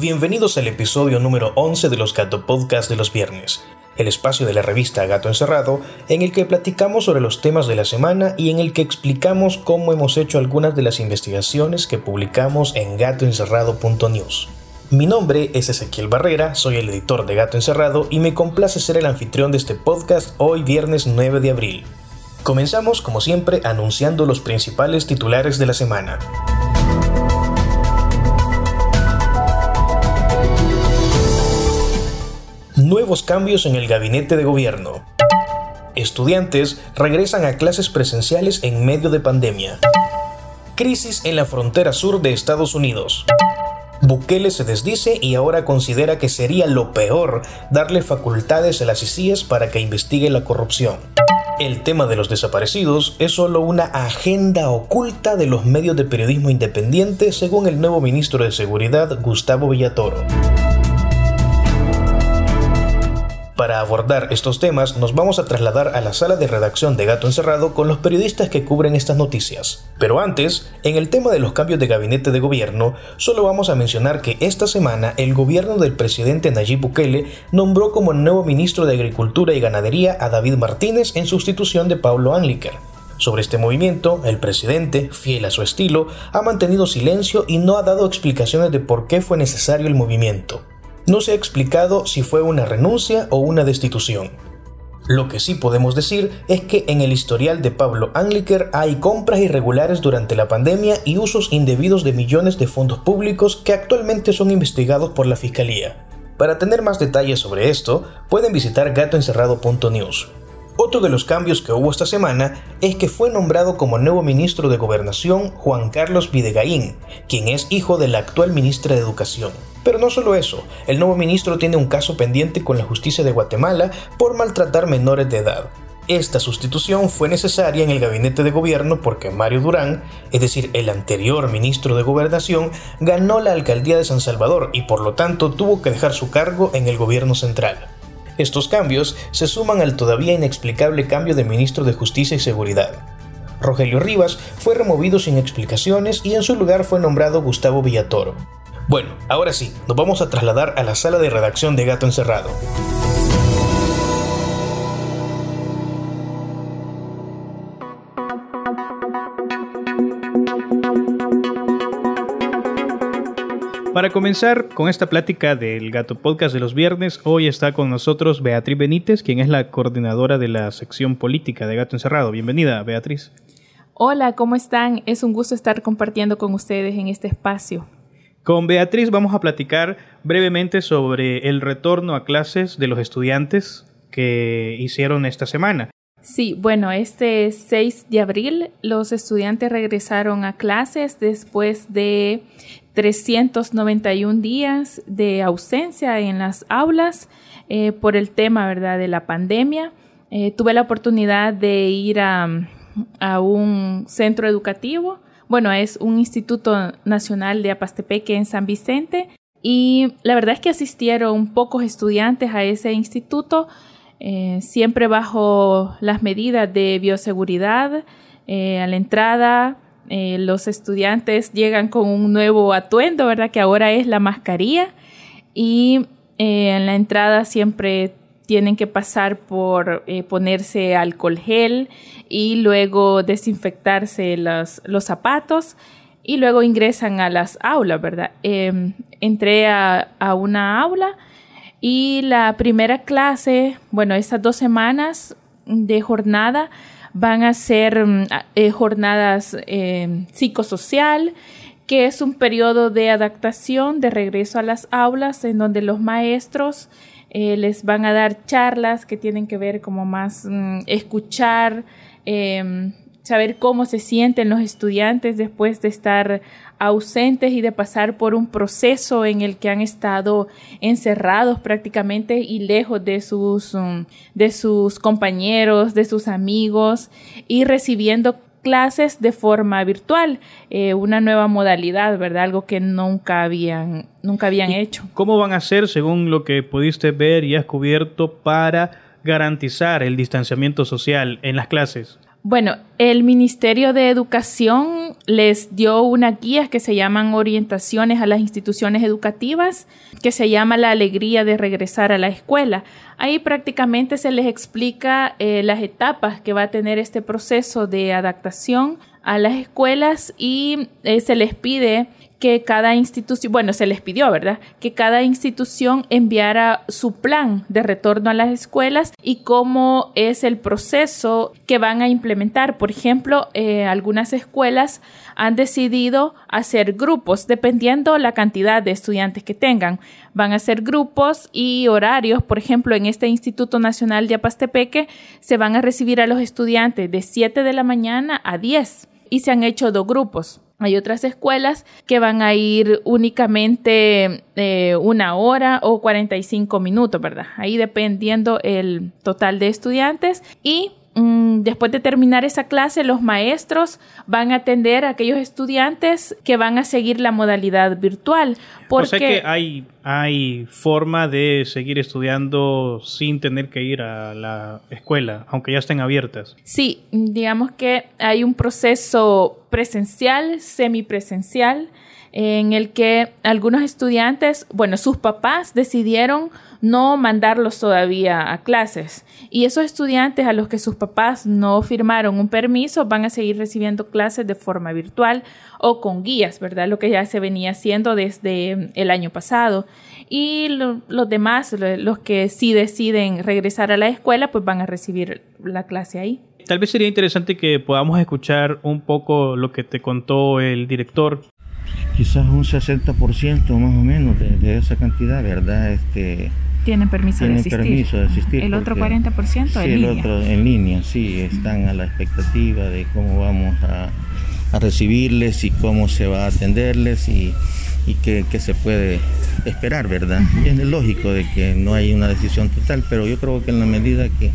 Bienvenidos al episodio número 11 de los Gato Podcast de los viernes, el espacio de la revista Gato Encerrado en el que platicamos sobre los temas de la semana y en el que explicamos cómo hemos hecho algunas de las investigaciones que publicamos en gatoencerrado.news. Mi nombre es Ezequiel Barrera, soy el editor de Gato Encerrado y me complace ser el anfitrión de este podcast hoy viernes 9 de abril. Comenzamos como siempre anunciando los principales titulares de la semana. Nuevos cambios en el gabinete de gobierno. Estudiantes regresan a clases presenciales en medio de pandemia. Crisis en la frontera sur de Estados Unidos. Bukele se desdice y ahora considera que sería lo peor darle facultades a las ICIES para que investigue la corrupción. El tema de los desaparecidos es solo una agenda oculta de los medios de periodismo independiente, según el nuevo ministro de Seguridad, Gustavo Villatoro. Para abordar estos temas nos vamos a trasladar a la sala de redacción de Gato Encerrado con los periodistas que cubren estas noticias. Pero antes, en el tema de los cambios de gabinete de gobierno, solo vamos a mencionar que esta semana el gobierno del presidente Nayib Bukele nombró como nuevo ministro de Agricultura y Ganadería a David Martínez en sustitución de Pablo Anliker. Sobre este movimiento, el presidente, fiel a su estilo, ha mantenido silencio y no ha dado explicaciones de por qué fue necesario el movimiento. No se ha explicado si fue una renuncia o una destitución. Lo que sí podemos decir es que en el historial de Pablo Angliker hay compras irregulares durante la pandemia y usos indebidos de millones de fondos públicos que actualmente son investigados por la Fiscalía. Para tener más detalles sobre esto, pueden visitar gatoencerrado.news. Otro de los cambios que hubo esta semana es que fue nombrado como nuevo ministro de Gobernación Juan Carlos Videgaín, quien es hijo de la actual ministra de Educación. Pero no solo eso, el nuevo ministro tiene un caso pendiente con la justicia de Guatemala por maltratar menores de edad. Esta sustitución fue necesaria en el gabinete de gobierno porque Mario Durán, es decir, el anterior ministro de Gobernación, ganó la alcaldía de San Salvador y por lo tanto tuvo que dejar su cargo en el gobierno central. Estos cambios se suman al todavía inexplicable cambio de ministro de Justicia y Seguridad. Rogelio Rivas fue removido sin explicaciones y en su lugar fue nombrado Gustavo Villatoro. Bueno, ahora sí, nos vamos a trasladar a la sala de redacción de Gato Encerrado. Para comenzar con esta plática del Gato Podcast de los viernes, hoy está con nosotros Beatriz Benítez, quien es la coordinadora de la sección política de Gato Encerrado. Bienvenida, Beatriz. Hola, ¿cómo están? Es un gusto estar compartiendo con ustedes en este espacio. Con Beatriz vamos a platicar brevemente sobre el retorno a clases de los estudiantes que hicieron esta semana. Sí, bueno, este 6 de abril los estudiantes regresaron a clases después de 391 días de ausencia en las aulas eh, por el tema, ¿verdad?, de la pandemia. Eh, tuve la oportunidad de ir a, a un centro educativo bueno, es un Instituto Nacional de Apastepeque en San Vicente y la verdad es que asistieron pocos estudiantes a ese instituto, eh, siempre bajo las medidas de bioseguridad. Eh, a la entrada, eh, los estudiantes llegan con un nuevo atuendo, ¿verdad? Que ahora es la mascarilla. Y en la entrada siempre tienen que pasar por ponerse alcohol gel y luego desinfectarse los, los zapatos y luego ingresan a las aulas, ¿verdad? Em, entré a, una aula y la primera clase, bueno, estas dos semanas de jornada van a ser mm, eh, jornadas em, psicosocial, que es un periodo de adaptación de regreso a las aulas en donde los maestros eh, les van a dar charlas que tienen que ver como más mm, escuchar, em, saber cómo se sienten los estudiantes después de estar ausentes y de pasar por un proceso en el que han estado encerrados prácticamente y lejos de sus, mm, de sus compañeros, de sus amigos y recibiendo clases de forma virtual, eh, una nueva modalidad, ¿verdad? Algo que nunca habían, nunca habían hecho. ¿Cómo van a hacer, según lo que pudiste ver y has cubierto, para garantizar el distanciamiento social en las clases? Bueno, el Ministerio de Educación les dio unas guías que se llaman orientaciones a las instituciones educativas, que se llama la alegría de regresar a la escuela. Ahí prácticamente se les explica eh, las etapas que va a tener este proceso de adaptación a las escuelas y eh, se les pide que cada institución, bueno, se les pidió, ¿verdad? Que cada institución enviara su plan de retorno a las escuelas y cómo es el proceso que van a implementar. Por ejemplo, eh, algunas escuelas han decidido hacer grupos dependiendo la cantidad de estudiantes que tengan. Van a hacer grupos y horarios. Por ejemplo, en este Instituto Nacional de Apastepeque se van a recibir a los estudiantes de 7 de la mañana a 10 y se han hecho dos grupos. Hay otras escuelas que van a ir únicamente eh, una hora o 45 minutos, ¿verdad? Ahí dependiendo el total de estudiantes. Y después de terminar esa clase, los maestros van a atender a aquellos estudiantes que van a seguir la modalidad virtual. Porque... O sea que hay, hay forma de seguir estudiando sin tener que ir a la escuela, aunque ya estén abiertas. Sí, digamos que hay un proceso presencial, semipresencial, en el que algunos estudiantes, bueno, sus papás decidieron no mandarlos todavía a clases. Y esos estudiantes a los que sus papás no firmaron un permiso van a seguir recibiendo clases de forma virtual o con guías, ¿verdad? Lo que ya se venía haciendo desde el año pasado. Y los demás, los que sí deciden regresar a la escuela, pues van a recibir la clase ahí. Tal vez sería interesante que podamos escuchar un poco lo que te contó el director. Quizás un 60% más o menos de, de esa cantidad, ¿verdad? Este, tienen permiso, de, asistir. permiso de asistir. El otro 40% sí, en el línea. otro en línea, sí, están a la expectativa de cómo vamos a, a recibirles y cómo se va a atenderles y, y qué, qué, se puede esperar, ¿verdad? Y es lógico de que no hay una decisión total, pero yo creo que en la medida que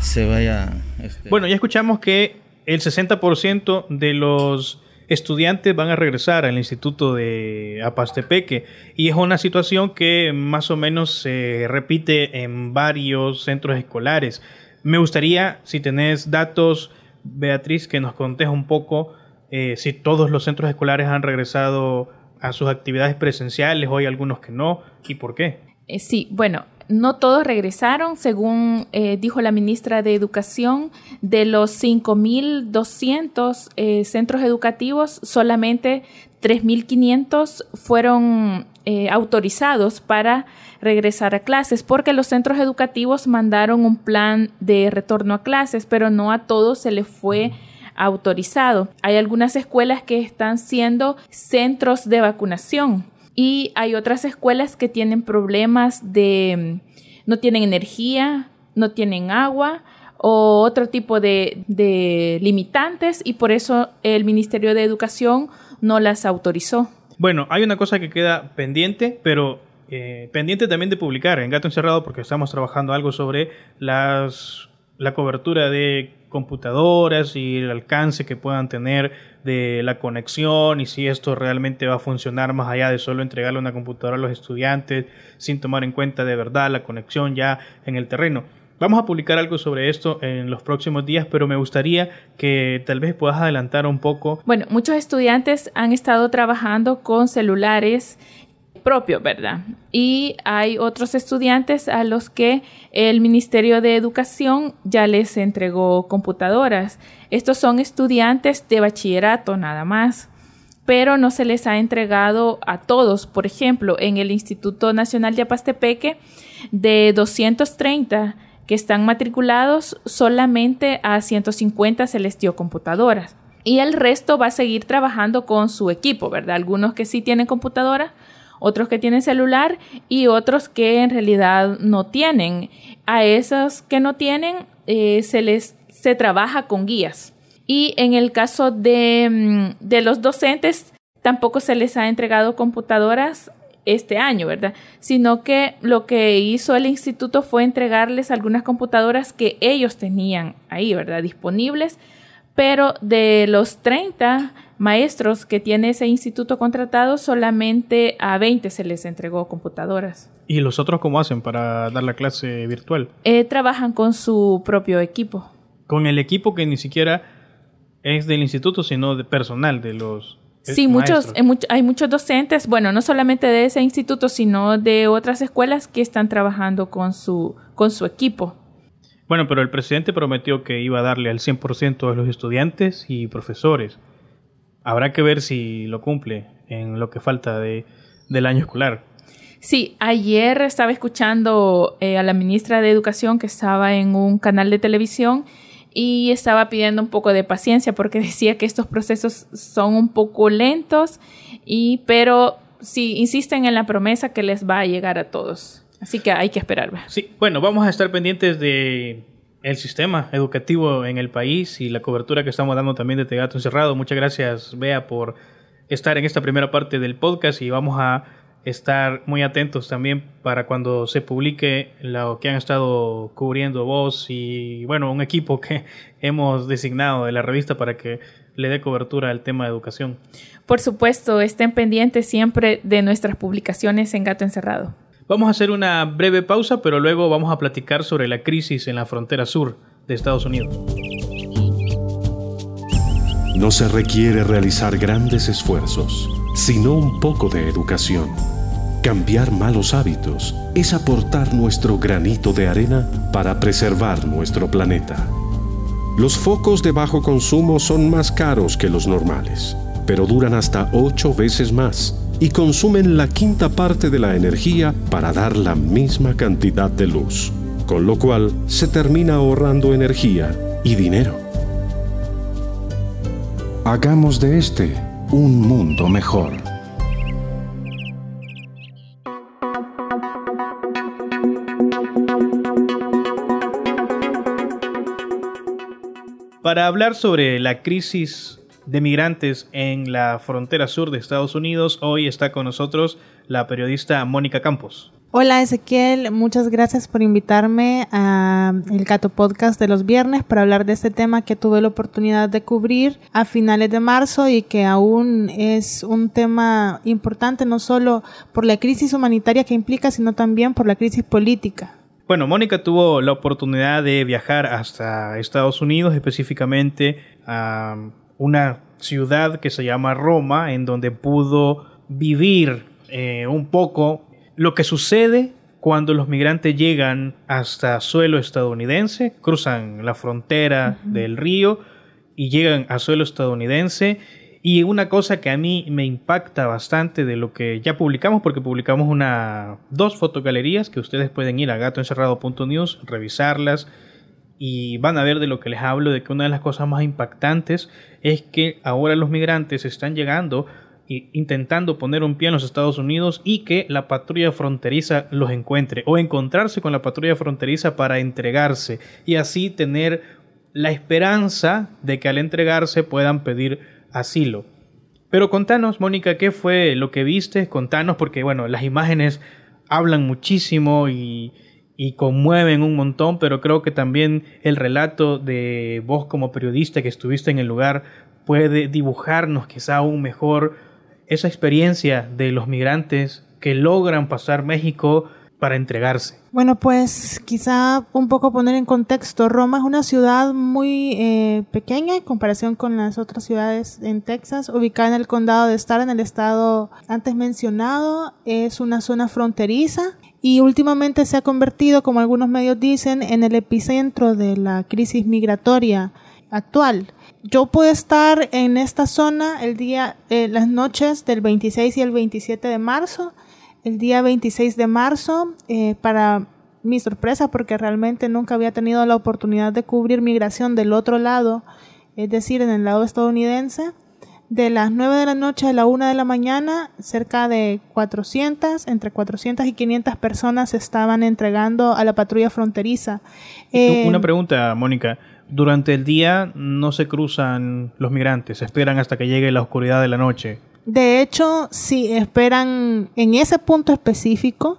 se vaya... Este... Bueno, ya escuchamos que el 60% de los estudiantes van a regresar al Instituto de Apastepeque y es una situación que más o menos se repite en varios centros escolares. Me gustaría, si tenés datos, Beatriz, que nos contes un poco eh, si todos los centros escolares han regresado a sus actividades presenciales o hay algunos que no y por qué. Eh, sí, bueno, no todos regresaron, según eh, dijo la ministra de Educación, de los 5.200 eh, centros educativos, solamente 3.500 fueron eh, autorizados para regresar a clases, porque los centros educativos mandaron un plan de retorno a clases, pero no a todos se les fue autorizado. Hay algunas escuelas que están siendo centros de vacunación y hay otras escuelas que tienen problemas de no tienen energía, no tienen agua o otro tipo de, de limitantes y por eso el Ministerio de Educación no las autorizó. Bueno, hay una cosa que queda pendiente, pero eh, pendiente también de publicar en Gato Encerrado porque estamos trabajando algo sobre las, la cobertura de computadoras y el alcance que puedan tener de la conexión y si esto realmente va a funcionar más allá de solo entregarle una computadora a los estudiantes sin tomar en cuenta de verdad la conexión ya en el terreno. Vamos a publicar algo sobre esto en los próximos días, pero me gustaría que tal vez puedas adelantar un poco. Bueno, muchos estudiantes han estado trabajando con celulares propio, ¿verdad? Y hay otros estudiantes a los que el Ministerio de Educación ya les entregó computadoras. Estos son estudiantes de bachillerato nada más, pero no se les ha entregado a todos. Por ejemplo, en el Instituto Nacional de Apastepeque, de 230 que están matriculados, solamente a 150 se les dio computadoras. Y el resto va a seguir trabajando con su equipo, ¿verdad? Algunos que sí tienen computadora, otros que tienen celular y otros que en realidad no tienen. A esos que no tienen eh, se les se trabaja con guías. Y en el caso de, mm, de los docentes, tampoco se les ha entregado computadoras este año, ¿verdad? Sino que lo que hizo el instituto fue entregarles algunas computadoras que ellos tenían ahí, ¿verdad? Disponibles, pero de los 30 maestros que tiene ese instituto contratado, solamente a 20 se les entregó computadoras. ¿Y los otros cómo hacen para dar la clase virtual? Eh, trabajan con su propio equipo. con el equipo que ni siquiera es del instituto, sino de personal de los... Sí, muchos, hay muchos docentes, bueno, no solamente de ese instituto, sino de otras escuelas que están trabajando con su, con su equipo. Bueno, pero el presidente prometió que iba a darle al 100% de los estudiantes y profesores. Habrá que ver si lo cumple en lo que falta de, del año escolar. Sí, ayer estaba escuchando eh, a la ministra de Educación que estaba en un canal de televisión y estaba pidiendo un poco de paciencia porque decía que estos procesos son un poco lentos y pero sí insisten en la promesa que les va a llegar a todos. Así que hay que esperar. Sí, bueno, vamos a estar pendientes de el sistema educativo en el país y la cobertura que estamos dando también de Tegato Encerrado. Muchas gracias, Bea, por estar en esta primera parte del podcast y vamos a estar muy atentos también para cuando se publique lo que han estado cubriendo vos y bueno, un equipo que hemos designado de la revista para que le dé cobertura al tema de educación. Por supuesto, estén pendientes siempre de nuestras publicaciones en Gato Encerrado. Vamos a hacer una breve pausa, pero luego vamos a platicar sobre la crisis en la frontera sur de Estados Unidos. No se requiere realizar grandes esfuerzos, sino un poco de educación Cambiar malos hábitos es aportar nuestro granito de arena para preservar nuestro planeta. Los focos de bajo consumo son más caros que los normales, pero duran hasta 8 veces más y consumen la quinta parte de la energía para dar la misma cantidad de luz, con lo cual se termina ahorrando energía y dinero. Hagamos de este un mundo mejor. Para hablar sobre la crisis de migrantes en la frontera sur de Estados Unidos, hoy está con nosotros la periodista Mónica Campos. Hola Ezequiel, muchas gracias por invitarme a el Gato Podcast de los viernes para hablar de este tema que tuve la oportunidad de cubrir a finales de marzo y que aún es un tema importante no solo por la crisis humanitaria que implica, sino también por la crisis política. Bueno, Mónica tuvo la oportunidad de viajar hasta Estados Unidos, específicamente a una ciudad que se llama Roma, en donde pudo vivir eh, un poco lo que sucede cuando los migrantes llegan hasta suelo estadounidense, cruzan la frontera del río y llegan a suelo estadounidense. Y una cosa que a mí me impacta bastante de lo que ya publicamos, porque publicamos una, dos fotogalerías que ustedes pueden ir a gatoencerrado.news, revisarlas y van a ver de lo que les hablo, de que una de las cosas más impactantes es que ahora los migrantes están llegando e intentando poner un pie en los Estados Unidos y que la patrulla fronteriza los encuentre o encontrarse con la patrulla fronteriza para entregarse y así tener la esperanza de que al entregarse puedan pedir asilo. Pero contanos, Mónica, ¿qué fue lo que viste? Contanos, porque bueno, las imágenes hablan muchísimo y, y conmueven un montón, pero creo que también el relato de vos como periodista que estuviste en el lugar puede dibujarnos quizá aún mejor esa experiencia de los migrantes que logran pasar México para entregarse. Bueno, pues quizá un poco poner en contexto, Roma es una ciudad muy eh, pequeña en comparación con las otras ciudades en Texas, ubicada en el condado de Star, en el estado antes mencionado, es una zona fronteriza y últimamente se ha convertido, como algunos medios dicen, en el epicentro de la crisis migratoria actual. Yo pude estar en esta zona el día, eh, las noches del 26 y el 27 de marzo el día 26 de marzo eh, para mi sorpresa porque realmente nunca había tenido la oportunidad de cubrir migración del otro lado, es decir, en el lado estadounidense. De las 9 de la noche a la 1 de la mañana, cerca de 400, entre 400 y 500 personas se estaban entregando a la patrulla fronteriza. Eh, una pregunta, Mónica. Durante el día no se cruzan los migrantes, esperan hasta que llegue la oscuridad de la noche. De hecho, si esperan en ese punto específico,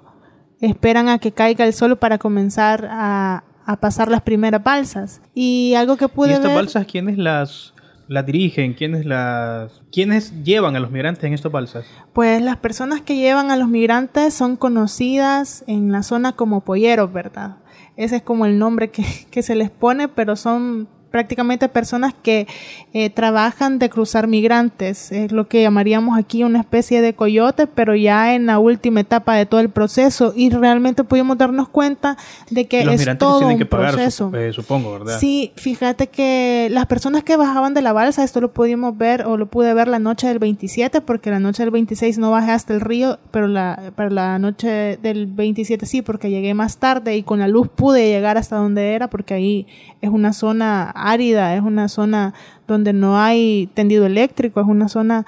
esperan a que caiga el sol para comenzar a, pasar las primeras balsas. Y algo que pude ¿Y estas balsas quiénes las, las dirigen? ¿Quiénes, las, ¿Quiénes llevan a los migrantes en estas balsas? Pues las personas que llevan a los migrantes son conocidas en la zona como polleros, ¿verdad? ese es como el nombre que, que se les pone, pero son prácticamente personas que eh, trabajan de cruzar migrantes, es lo que llamaríamos aquí una especie de coyote, pero ya en la última etapa de todo el proceso y realmente pudimos darnos cuenta de que es todo un proceso. Eh, supongo, ¿verdad? Sí, fíjate que las personas que bajaban de la balsa, esto lo pudimos ver o lo pude ver la noche del 27, porque la noche del 26 no bajé hasta el río, pero la, para la noche del 27 sí, porque llegué más tarde y con la luz pude llegar hasta donde era, porque ahí es una zona árida, es una zona donde no hay tendido eléctrico, es una zona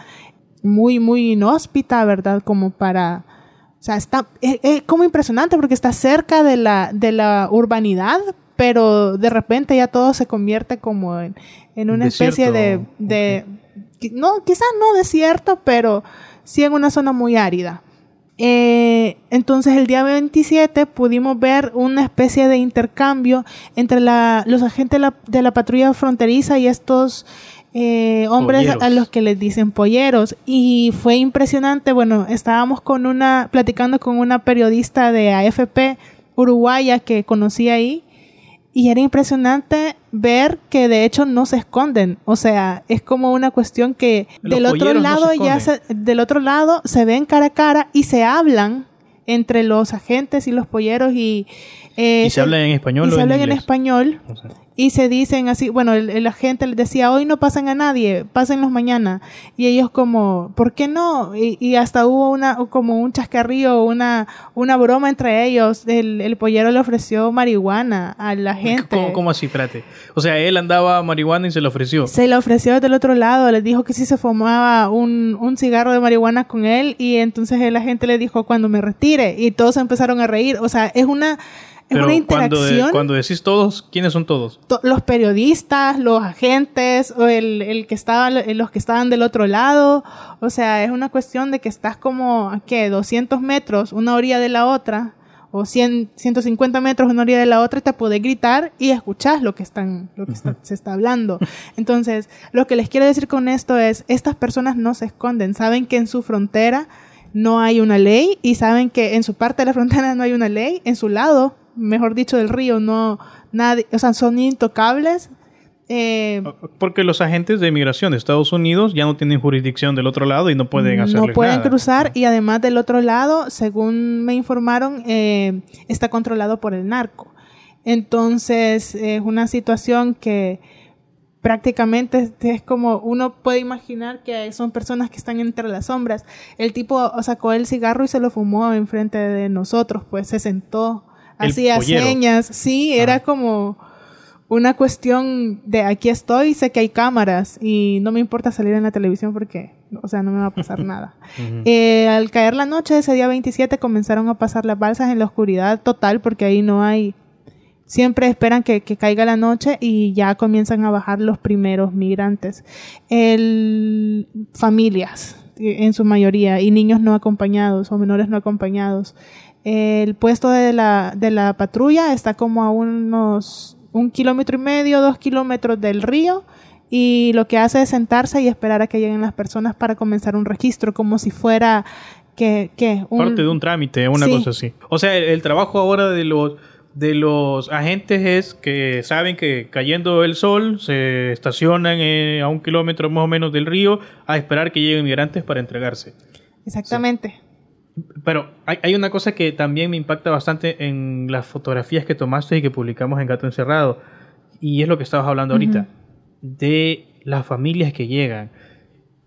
muy, muy inhóspita, ¿verdad? Como para... O sea, está, es, como impresionante porque está cerca de la, de la urbanidad, pero de repente ya todo se convierte como en, una especie de, de no, quizás no desierto, pero sí en una zona muy árida. Eh, entonces el día 27 pudimos ver una especie de intercambio entre la, los agentes de la, de la patrulla fronteriza y estos eh, hombres a los que les dicen polleros. Y fue impresionante, bueno, estábamos con una, platicando con una periodista de AFP uruguaya que conocí ahí y era impresionante ver que de hecho no se esconden. O sea, es como una cuestión que del otro lado ya se, del otro lado se ven cara a cara y se hablan entre los agentes y los polleros y... Eh, ¿Y se, hablan en español? Y se hablan en, español y se dicen así, bueno, el, la gente les decía, hoy no pasan a nadie, pásenlos mañana. Y ellos como, ¿por qué no? Y, hasta hubo una, como un chascarrío, una, una broma entre ellos. El, el pollero le ofreció marihuana a la gente. ¿Cómo, así? Espérate. O sea, él andaba marihuana y se le ofreció. Se le ofreció del otro lado, les dijo que si se fumaba un, un cigarro de marihuana con él y entonces la gente le dijo cuando me retire y todos empezaron a reír. O sea, es una es una interacción. Cuando, decís todos, ¿quiénes son todos? los periodistas, los agentes, o el, el que estaba, los que estaban del otro lado. O sea, es una cuestión de que estás como, ¿a qué? 200 metros, una orilla de la otra, o 100, 150 metros una orilla de la otra, y te puedes gritar y escuchás lo que, están, lo que se está hablando. Entonces, lo que les quiero decir con esto es, estas personas no se esconden, saben que en su frontera no hay una ley y saben que en su parte de la frontera no hay una ley, en su lado mejor dicho, del río, no, nadie, o sea, son intocables. Eh, Porque los agentes de inmigración de Estados Unidos ya no tienen jurisdicción del otro lado y no pueden hacer No pueden cruzar y además del otro lado, según me informaron, eh, está controlado por el narco. Entonces, es una situación que prácticamente es como uno puede imaginar que son personas que están entre las sombras. El tipo sacó el cigarro y se lo fumó enfrente de nosotros, pues se sentó hacía señas. Sí, era ah. como una cuestión de aquí estoy, sé que hay cámaras y no me importa salir en la televisión porque, o sea, no me va a pasar nada. Eh, al caer la noche ese día 27 comenzaron a pasar las balsas en la oscuridad total porque ahí no hay... Siempre esperan que, caiga la noche y ya comienzan a bajar los primeros migrantes. El, familias, en su mayoría, y niños no acompañados o menores no acompañados. El puesto de la, de la patrulla está como a unos un kilómetro y medio, dos kilómetros del río y lo que hace es sentarse y esperar a que lleguen las personas para comenzar un registro, como si fuera que, parte de un trámite, una cosa así. O sea, el, trabajo ahora de los de los agentes es que saben que cayendo el sol se estacionan eh, a un kilómetro más o menos del río a esperar que lleguen migrantes para entregarse. Exactamente. Pero hay, una cosa que también me impacta bastante en las fotografías que tomaste y que publicamos en Gato Encerrado. Y es lo que estabas hablando ahorita. De las familias que llegan.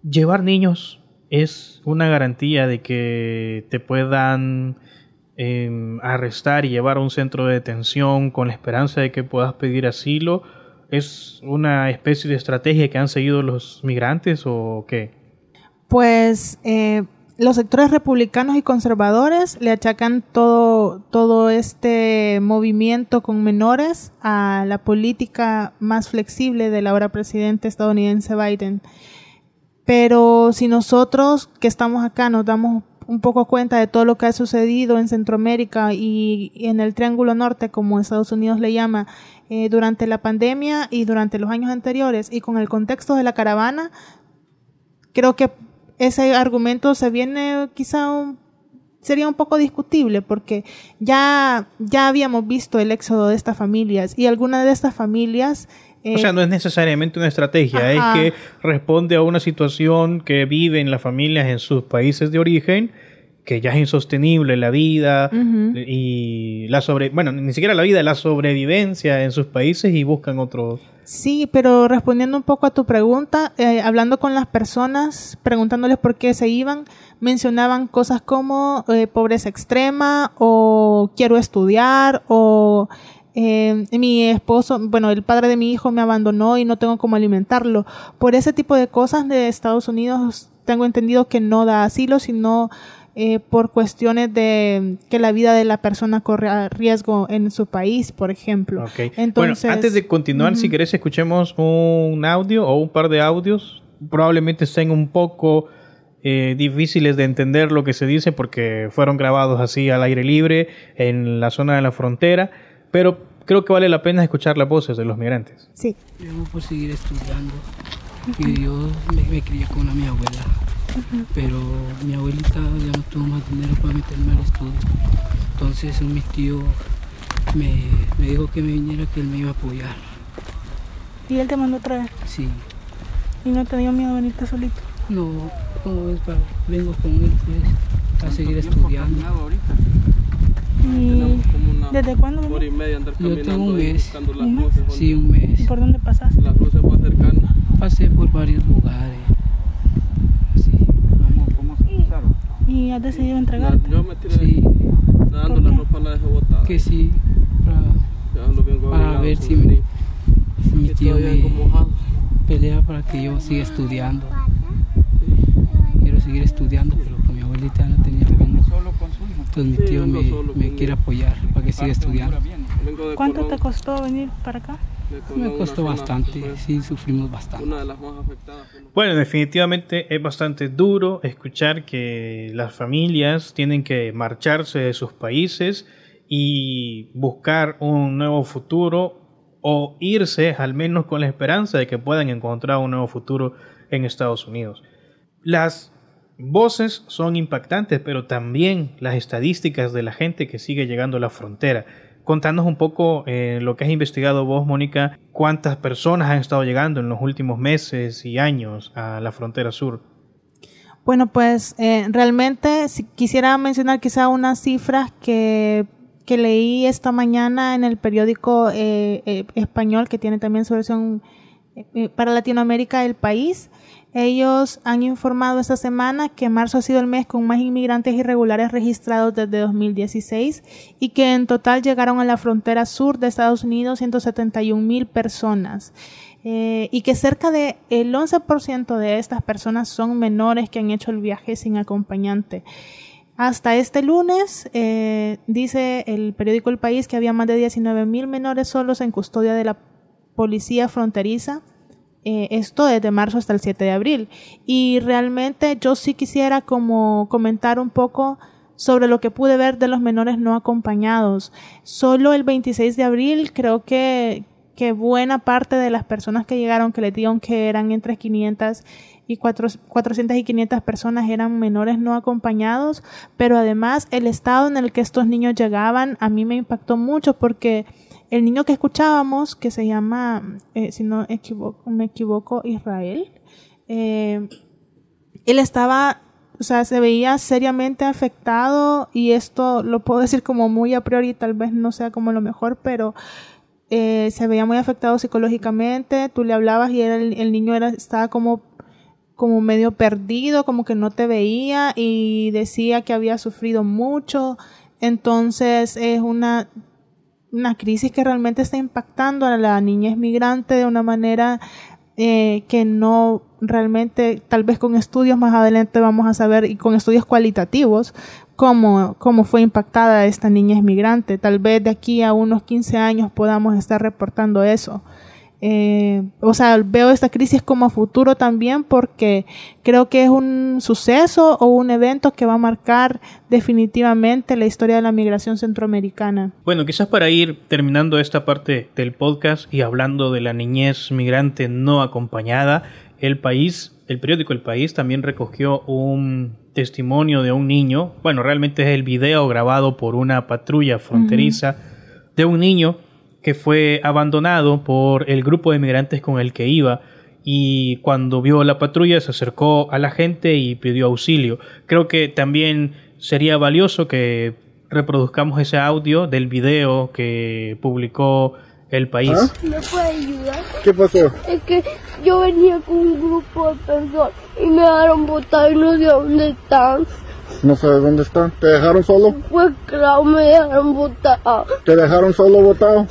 Llevar niños es una garantía de que te puedan em, arrestar y llevar a un centro de detención con la esperanza de que puedas pedir asilo. ¿Es una especie de estrategia que han seguido los migrantes o qué? Pues eh, los sectores republicanos y conservadores le achacan todo, todo este movimiento con menores a la política más flexible del ahora presidente estadounidense Biden. Pero si nosotros que estamos acá nos damos un poco cuenta de todo lo que ha sucedido en Centroamérica y, en el Triángulo Norte, como Estados Unidos le llama, eh, durante la pandemia y durante los años anteriores, y con el contexto de la caravana, creo que ese argumento se viene quizá sería un poco discutible porque ya, ya habíamos visto el éxodo de estas familias y algunas de estas familias o sea, no es necesariamente una estrategia, es que responde a una situación que viven las familias en sus países de origen, que ya es insostenible la vida y la sobre, bueno, ni siquiera la vida, la sobrevivencia en sus países y buscan otro. Sí, pero respondiendo un poco a tu pregunta, eh, hablando con las personas, preguntándoles por qué se iban, mencionaban cosas como eh, pobreza extrema o quiero estudiar o eh, mi esposo, bueno, el padre de mi hijo me abandonó y no tengo cómo alimentarlo. Por ese tipo de cosas de Estados Unidos tengo entendido que no da asilo, sino eh, por cuestiones de que la vida de la persona corre riesgo en su país, por ejemplo. Entonces, bueno, antes de continuar, si querés, escuchemos un audio o un par de audios. Probablemente estén un poco eh, difíciles de entender lo que se dice porque fueron grabados así al aire libre en la zona de la frontera pero creo que vale la pena escuchar las voces de los migrantes. Sí. Yo por seguir estudiando y yo me, crié con mi abuela, pero mi abuelita ya no tuvo más dinero para meterme al estudio. Entonces mi tío me, me dijo que me viniera, que él me iba a apoyar. ¿Y él te mandó otra vez? Sí. ¿Y no te dio miedo venirte solito? No, como ves, vengo con él pues, a seguir estudiando. ¿Desde cuándo? Por y media andar Yo tengo un mes. ¿Un mes? Sí, un mes. ¿Y por dónde pasaste? Las luces más cercanas. Pasé por varios lugares. Sí. ¿Cómo, cómo se ¿Y has decidido entregarte? yo me tiré sí. nadando la ropa la dejé botada. Que sí. Para, para ver si, mi, si mi tío me pelea para que yo siga estudiando. Quiero seguir estudiando, pero con mi abuelita no tenía entonces mi tío me, quiere apoyar para que siga estudiando. ¿Cuánto te costó venir para acá? Me costó bastante, sí, sufrimos bastante. Bueno, definitivamente es bastante duro escuchar que las familias tienen que marcharse de sus países y buscar un nuevo futuro o irse al menos con la esperanza de que puedan encontrar un nuevo futuro en Estados Unidos. Las voces son impactantes, pero también las estadísticas de la gente que sigue llegando a la frontera. Contanos un poco eh, lo que has investigado vos, Mónica, cuántas personas han estado llegando en los últimos meses y años a la frontera sur. Bueno, pues eh, realmente si quisiera mencionar quizá unas cifras que, que, leí esta mañana en el periódico eh, español que tiene también su versión para Latinoamérica, El País. Ellos han informado esta semana que marzo ha sido el mes con más inmigrantes irregulares registrados desde 2016 y que en total llegaron a la frontera sur de Estados Unidos 171 mil personas. Eh, y que cerca del el 11% de estas personas son menores que han hecho el viaje sin acompañante. Hasta este lunes, eh, dice el periódico El País que había más de 19 mil menores solos en custodia de la policía fronteriza eh, esto desde marzo hasta el 7 de abril. Y realmente yo sí quisiera como comentar un poco sobre lo que pude ver de los menores no acompañados. Solo el 26 de abril creo que, que buena parte de las personas que llegaron, que le dijeron que eran entre 500 y 400 y 500 personas eran menores no acompañados, pero además el estado en el que estos niños llegaban a mí me impactó mucho porque el niño que escuchábamos, que se llama, eh, si no me equivoco, Israel, eh, él estaba, o sea, se veía seriamente afectado y esto lo puedo decir como muy a priori, tal vez no sea como lo mejor, pero eh, se veía muy afectado psicológicamente, tú le hablabas y el, el niño era, estaba como como medio perdido, como que no te veía y decía que había sufrido mucho. Entonces es una una crisis que realmente está impactando a la niñez migrante de una manera eh, que no realmente, tal vez con estudios más adelante vamos a saber y con estudios cualitativos cómo, cómo fue impactada esta niñez migrante. Tal vez de aquí a unos 15 años podamos estar reportando eso. Eh, o sea, veo esta crisis como futuro también porque creo que es un suceso o un evento que va a marcar definitivamente la historia de la migración centroamericana. Bueno, quizás para ir terminando esta parte del podcast y hablando de la niñez migrante no acompañada, el país el periódico El País también recogió un testimonio de un niño, bueno, realmente es el video grabado por una patrulla fronteriza de un niño que fue abandonado por el grupo de migrantes con el que iba y cuando vio la patrulla se acercó a la gente y pidió auxilio. Creo que también sería valioso que reproduzcamos ese audio del video que publicó el país. ¿Ah? ¿Me puede ayudar? ¿Qué pasó? Es que yo venía con un grupo de personas y me dejaron botar y no sé dónde están. ¿No sabes dónde están? ¿Te dejaron solo? Pues claro, me dejaron botado. ¿Te dejaron solo botado?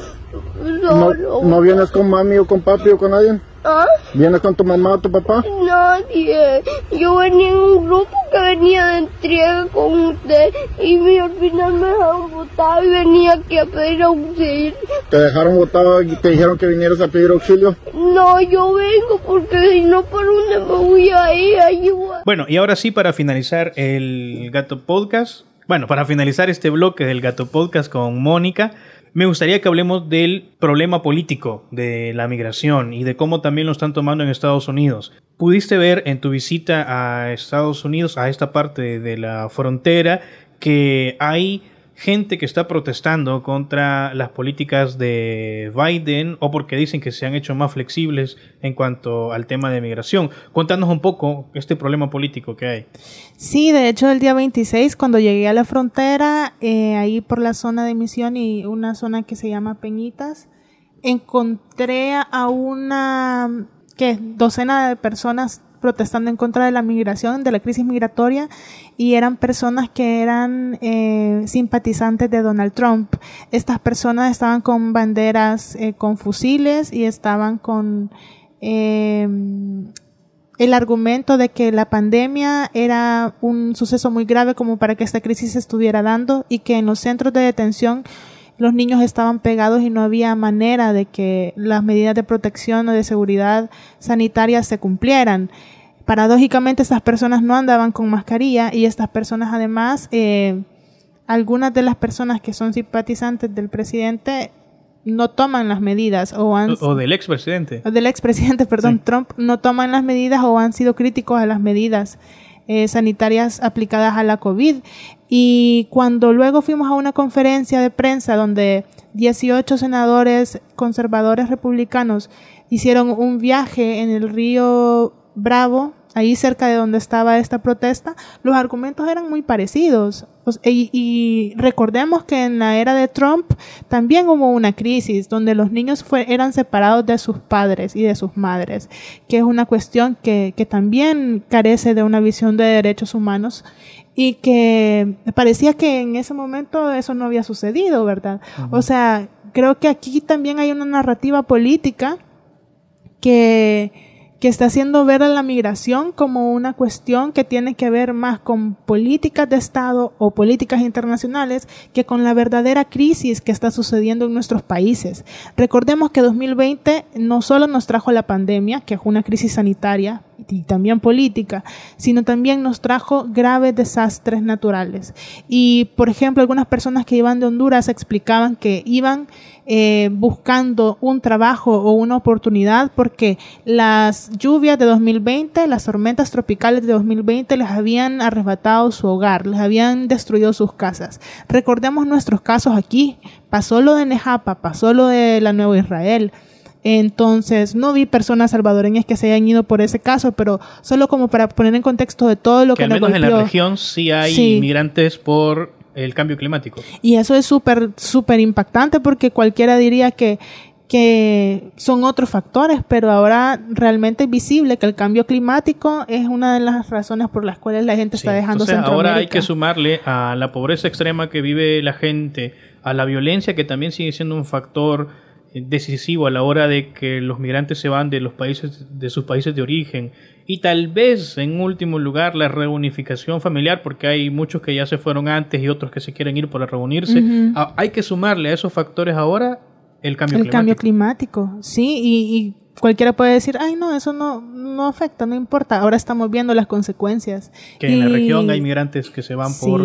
¿No, ¿No vienes con mami o con papi o con alguien? ¿Ah? ¿Vienes con tu mamá o tu papá? Nadie. Yo venía en un grupo que venía de entrega con usted y al final me dejaron botado y venía aquí a pedir auxilio. ¿Te dejaron botado y te dijeron que vinieras a pedir auxilio? No, yo vengo porque si no, ¿por dónde me voy a ir? Ayuda. Bueno, y ahora sí, para finalizar el Gato Podcast, bueno, para finalizar este bloque del Gato Podcast con Mónica, me gustaría que hablemos del problema político de la migración y de cómo también lo están tomando en Estados Unidos. Pudiste ver en tu visita a Estados Unidos, a esta parte de la frontera, que hay gente que está protestando contra las políticas de Biden o porque dicen que se han hecho más flexibles en cuanto al tema de migración. Cuéntanos un poco este problema político que hay. Sí, de hecho el día 26 cuando llegué a la frontera, eh, ahí por la zona de misión y una zona que se llama Peñitas, encontré a una ¿qué? docena de personas protestando en contra de la migración, de la crisis migratoria, y eran personas que eran eh, simpatizantes de Donald Trump. Estas personas estaban con banderas eh, con fusiles y estaban con em, el argumento de que la pandemia era un suceso muy grave como para que esta crisis se estuviera dando y que en los centros de detención los niños estaban pegados y no había manera de que las medidas de protección o de seguridad sanitaria se cumplieran. Paradójicamente, estas personas no andaban con mascarilla y estas personas además, eh, algunas de las personas que son simpatizantes del presidente no toman las medidas o han... O, del expresidente. O del expresidente, perdón, Trump, no toman las medidas o han sido críticos a las medidas eh, sanitarias aplicadas a la COVID. Y cuando luego fuimos a una conferencia de prensa donde 18 senadores conservadores republicanos hicieron un viaje en el río Bravo, ahí cerca de donde estaba esta protesta, los argumentos eran muy parecidos. Y, recordemos que en la era de Trump también hubo una crisis donde los niños eran separados de sus padres y de sus madres, que es una cuestión que, también carece de una visión de derechos humanos y que parecía que en ese momento eso no había sucedido, ¿verdad? O sea, creo que aquí también hay una narrativa política que que está haciendo ver a la migración como una cuestión que tiene que ver más con políticas de Estado o políticas internacionales que con la verdadera crisis que está sucediendo en nuestros países. Recordemos que 2020 no solo nos trajo la pandemia, que es una crisis sanitaria y también política, sino también nos trajo graves desastres naturales. Y, por ejemplo, algunas personas que iban de Honduras explicaban que iban eh, buscando un trabajo o una oportunidad porque las lluvias de 2020, las tormentas tropicales de 2020 les habían arrebatado su hogar, les habían destruido sus casas. Recordemos nuestros casos aquí. Pasó lo de Nejapa, pasó lo de la Nueva Israel. Entonces, no vi personas salvadoreñas que se hayan ido por ese caso, pero solo como para poner en contexto de todo lo que, que al menos en la región sí hay inmigrantes por el cambio climático. Y eso es súper, súper impactante porque cualquiera diría que, que son otros factores, pero ahora realmente es visible que el cambio climático es una de las razones por las cuales la gente está dejando Entonces, Ahora hay que sumarle a la pobreza extrema que vive la gente, a la violencia que también sigue siendo un factor eh, decisivo a la hora de que los migrantes se van de los países de sus países de origen y tal vez en último lugar la reunificación familiar porque hay muchos que ya se fueron antes y otros que se quieren ir para reunirse. Ah, hay que sumarle a esos factores ahora el cambio el climático. cambio climático. sí y, cualquiera puede decir ay no eso no no afecta no importa ahora estamos viendo las consecuencias que en la región hay migrantes que se van por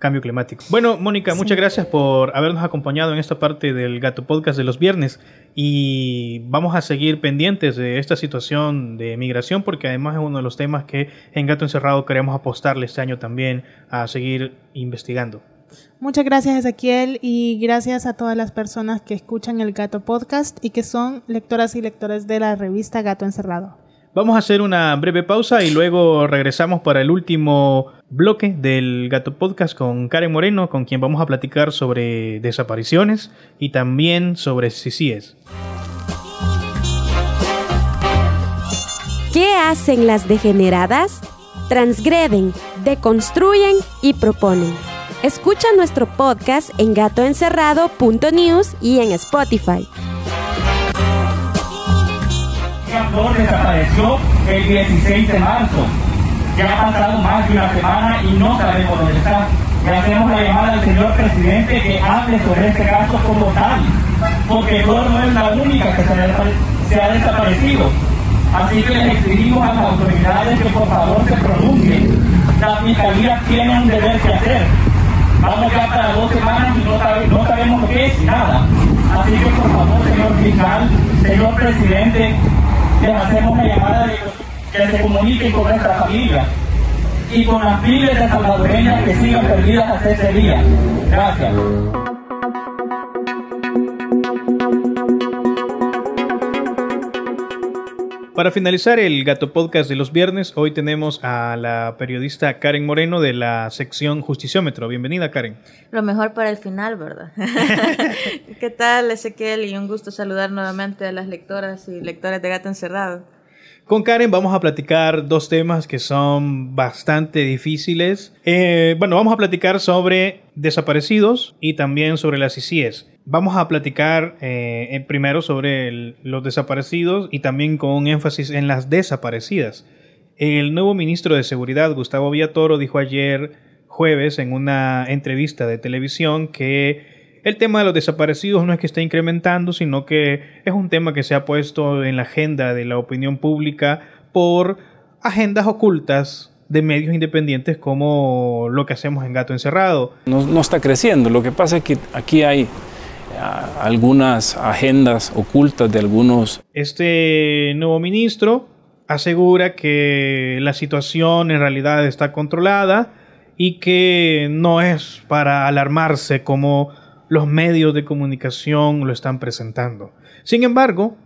cambio climático. Bueno, Mónica, muchas gracias por habernos acompañado en esta parte del Gato Podcast de los viernes y vamos a seguir pendientes de esta situación de migración porque además es uno de los temas que en Gato Encerrado queremos apostarle este año también a seguir investigando. Muchas gracias Ezequiel y gracias a todas las personas que escuchan el Gato Podcast y que son lectoras y lectores de la revista Gato Encerrado. Vamos a hacer una breve pausa y luego regresamos para el último bloque del Gato Podcast con Karen Moreno, con quien vamos a platicar sobre desapariciones y también sobre CICIES. ¿Qué hacen las degeneradas? Transgreden, deconstruyen y proponen. Escucha nuestro podcast en gatoencerrado.news y en Spotify. Desapareció el 16 de marzo. Ya ha pasado más de una semana y no sabemos dónde está. Le hacemos la llamada al señor presidente que hable sobre este caso como tal, porque Flor no es la única que se ha desaparecido. Así que les exigimos a las autoridades que por favor se pronuncien. La fiscalía tiene un deber que hacer. Vamos ya para dos semanas y no, no sabemos qué es nada. Así que por favor, señor fiscal, señor presidente, les hacemos una llamada de que se comuniquen con nuestra familia y con las miles de salvadoreñas que sigan perdidas hasta ese día. Gracias. Para finalizar el Gato Podcast de los viernes, hoy tenemos a la periodista Karen Moreno de la sección Justiciómetro. Bienvenida, Karen. Lo mejor para el final, ¿verdad? ¿Qué tal, Ezequiel? Y un gusto saludar nuevamente a las lectoras y lectores de Gato Encerrado. Con Karen vamos a platicar dos temas que son bastante difíciles. Eh, bueno, vamos a platicar sobre desaparecidos y también sobre las ICIES. Vamos a platicar eh, primero sobre los desaparecidos y también con énfasis en las desaparecidas. El nuevo ministro de Seguridad, Gustavo Villatoro, dijo ayer jueves en una entrevista de televisión que el tema de los desaparecidos no es que esté incrementando, sino que es un tema que se ha puesto en la agenda de la opinión pública por agendas ocultas de medios independientes como lo que hacemos en Gato Encerrado. No, no está creciendo, lo que pasa es que aquí hay algunas agendas ocultas de algunos. Este nuevo ministro asegura que la situación en realidad está controlada y que no es para alarmarse como los medios de comunicación lo están presentando. Sin embargo,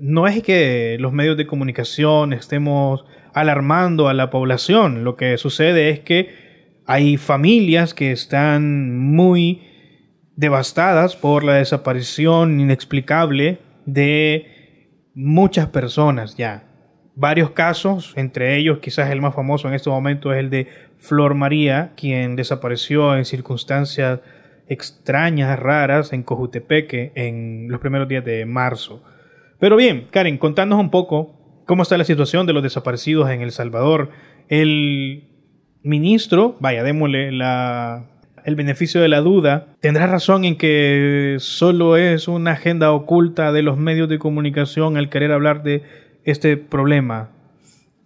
no es que los medios de comunicación estemos alarmando a la población. Lo que sucede es que hay familias que están muy devastadas por la desaparición inexplicable de muchas personas ya. Varios casos, entre ellos quizás el más famoso en este momento es el de Flor María, quien desapareció en circunstancias extrañas, raras, en Cojutepeque en los primeros días de marzo. Pero bien, Karen, contándonos un poco cómo está la situación de los desaparecidos en El Salvador. El ministro, vaya, démosle la el beneficio de la duda, tendrá razón en que solo es una agenda oculta de los medios de comunicación el querer hablar de este problema.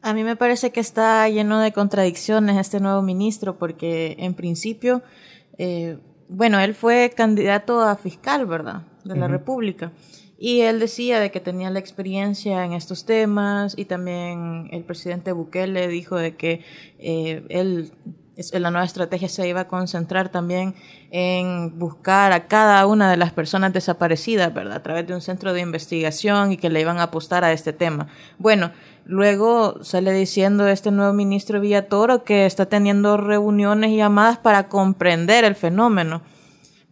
A mí me parece que está lleno de contradicciones este nuevo ministro, porque en principio, eh, bueno, él fue candidato a fiscal, ¿verdad? De la República. Y él decía de que tenía la experiencia en estos temas y también el presidente Bukele dijo de que eh, él la nueva estrategia se iba a concentrar también en buscar a cada una de las personas desaparecidas, ¿verdad? A través de un centro de investigación y que le iban a apostar a este tema. Bueno, luego sale diciendo este nuevo ministro Villatoro que está teniendo reuniones y llamadas para comprender el fenómeno.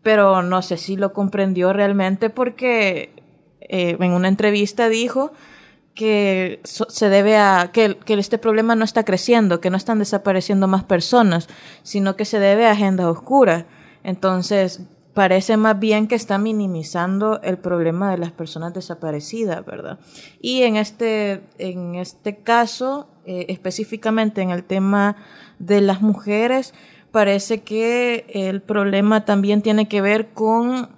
Pero no sé si lo comprendió realmente porque eh, en una entrevista dijo que se debe a que, este problema no está creciendo, que no están desapareciendo más personas, sino que se debe a agenda oscura. Entonces, parece más bien que está minimizando el problema de las personas desaparecidas, ¿verdad? Y en este, en este caso, eh, específicamente en el tema de las mujeres, parece que el problema también tiene que ver con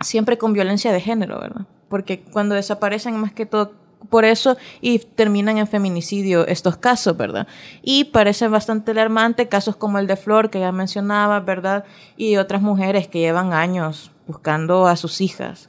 siempre con violencia de género, ¿verdad? Porque cuando desaparecen más que todo por eso y terminan en feminicidio estos casos, ¿verdad? Y parece bastante alarmante casos como el de Flor, que ya mencionaba, ¿verdad? Y otras mujeres que llevan años buscando a sus hijas.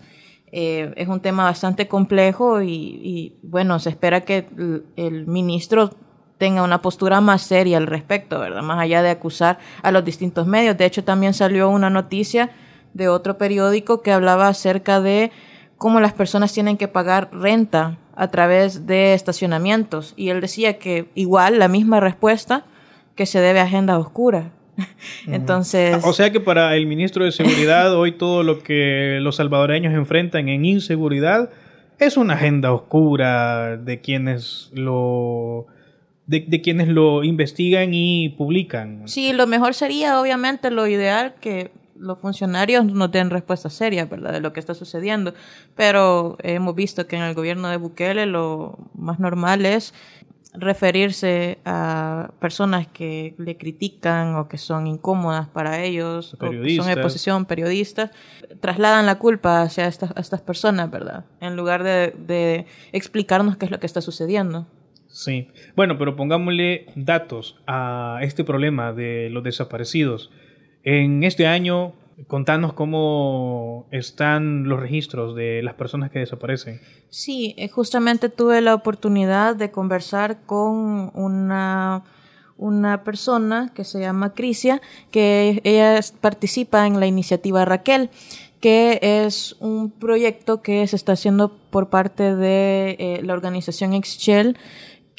Eh, es un tema bastante complejo y, bueno, se espera que el, ministro tenga una postura más seria al respecto, ¿verdad? Más allá de acusar a los distintos medios. De hecho, también salió una noticia de otro periódico que hablaba acerca de cómo las personas tienen que pagar renta a través de estacionamientos. Y él decía que igual la misma respuesta que se debe a agenda oscura. Entonces. O sea que para el ministro de Seguridad, hoy todo lo que los salvadoreños enfrentan en inseguridad es una agenda oscura de quienes lo. De, de, quienes lo investigan y publican. Sí, lo mejor sería, obviamente, lo ideal que los funcionarios no den respuesta seria, ¿verdad?, de lo que está sucediendo. Pero hemos visto que en el gobierno de Bukele lo más normal es referirse a personas que le critican o que son incómodas para ellos, o que son de posición, periodistas, trasladan la culpa hacia estas, estas personas, ¿verdad? En lugar de, de explicarnos qué es lo que está sucediendo. Sí, bueno, pero pongámosle datos a este problema de los desaparecidos. En este año Contanos cómo están los registros de las personas que desaparecen. Sí, eh, justamente tuve la oportunidad de conversar con una, una persona que se llama Crisia, que ella participa en la iniciativa Raquel que es un proyecto que se está haciendo por parte de eh, la organización Excel